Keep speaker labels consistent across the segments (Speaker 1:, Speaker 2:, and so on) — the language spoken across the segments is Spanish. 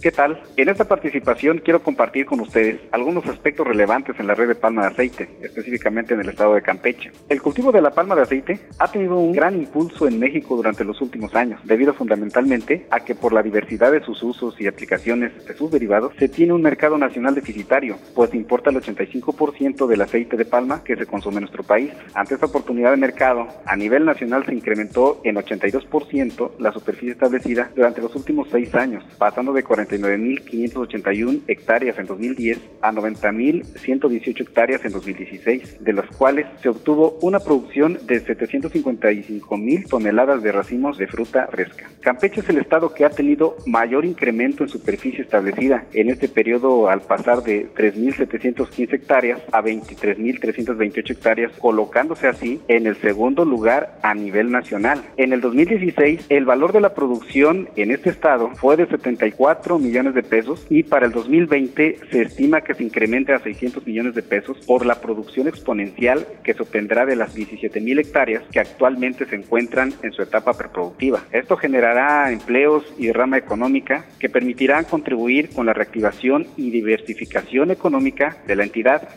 Speaker 1: ¿Qué tal? En esta participación quiero compartir con ustedes algunos aspectos relevantes en la red de palma de aceite, específicamente en el estado de Campeche. El cultivo de la palma de aceite ha tenido un gran impulso en México durante los últimos años, debido fundamentalmente a que por la diversidad de sus usos y aplicaciones de sus derivados, se tiene un mercado nacional deficitario, pues importa el 85% del aceite de palma que se consume en nuestro país. Ante esta oportunidad de mercado, a nivel nacional se incrementó en 82% la superficie establecida durante los últimos seis años, pasando de 40 99.581 hectáreas en 2010 a 90.118 hectáreas en 2016, de las cuales se obtuvo una producción de 755.000 toneladas de racimos de fruta fresca. Campeche es el estado que ha tenido mayor incremento en superficie establecida en este periodo al pasar de 3.715 hectáreas a 23.328 hectáreas, colocándose así en el segundo lugar a nivel nacional. En el 2016, el valor de la producción en este estado fue de 74 millones de pesos y para el 2020 se estima que se incremente a 600 millones de pesos por la producción exponencial que se obtendrá de las 17 mil hectáreas que actualmente se encuentran en su etapa preproductiva. Esto generará empleos y rama económica que permitirán contribuir con la reactivación y diversificación económica de la entidad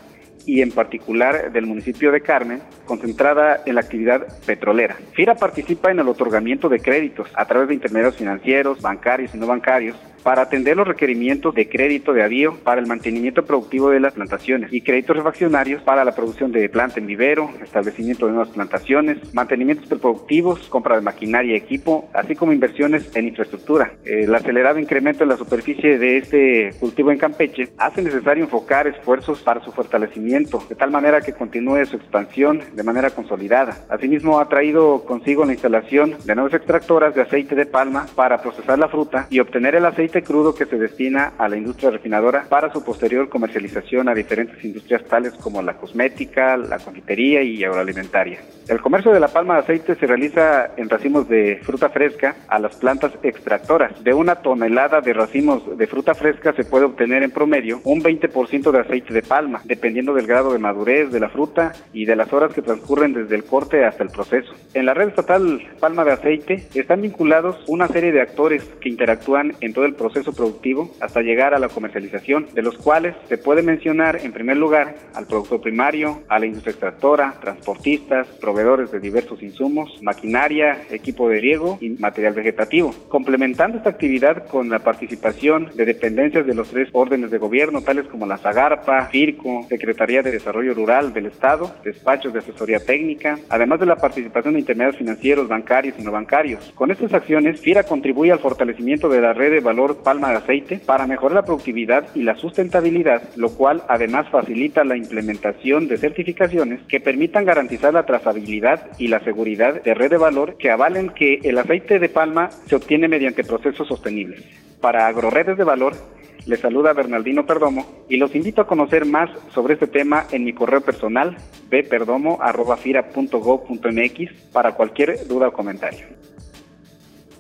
Speaker 1: y en particular del municipio de Carmen, concentrada en la actividad petrolera. FIRA participa en el otorgamiento de créditos a través de intermediarios financieros, bancarios y no bancarios para atender los requerimientos de crédito de avío para el mantenimiento productivo de las plantaciones y créditos refaccionarios para la producción de planta en vivero, establecimiento de nuevas plantaciones, mantenimientos productivos, compra de maquinaria y equipo, así como inversiones en infraestructura. El acelerado incremento en la superficie de este cultivo en Campeche hace necesario enfocar esfuerzos para su fortalecimiento, de tal manera que continúe su expansión de manera consolidada. Asimismo, ha traído consigo la instalación de nuevas extractoras de aceite de palma para procesar la fruta y obtener el aceite crudo que se destina a la industria refinadora para su posterior comercialización a diferentes industrias tales como la cosmética, la confitería y agroalimentaria. El comercio de la palma de aceite se realiza en racimos de fruta fresca a las plantas extractoras. De una tonelada de racimos de fruta fresca se puede obtener en promedio un 20% de aceite de palma, dependiendo del grado de madurez de la fruta y de las horas que transcurren desde el corte hasta el proceso. En la red estatal Palma de Aceite están vinculados una serie de actores que interactúan en todo el proceso productivo hasta llegar a la comercialización, de los cuales se puede mencionar en primer lugar al productor primario, a la industria extractora, transportistas, proveedores de diversos insumos, maquinaria, equipo de riego y material vegetativo, complementando esta actividad con la participación de dependencias de los tres órdenes de gobierno, tales como la Zagarpa, FIRCO, Secretaría de Desarrollo Rural del Estado, despachos de asesoría técnica, además de la participación de intermediarios financieros, bancarios y no bancarios. Con estas acciones, FIRA contribuye al fortalecimiento de la red de valor palma de aceite para mejorar la productividad y la sustentabilidad, lo cual además facilita la implementación de certificaciones que permitan garantizar la trazabilidad y la seguridad de red de valor que avalen que el aceite de palma se obtiene mediante procesos sostenibles. Para AgroRedes de Valor, les saluda Bernardino Perdomo y los invito a conocer más sobre este tema en mi correo personal bperdomo.fira.gov.mx para cualquier duda o comentario.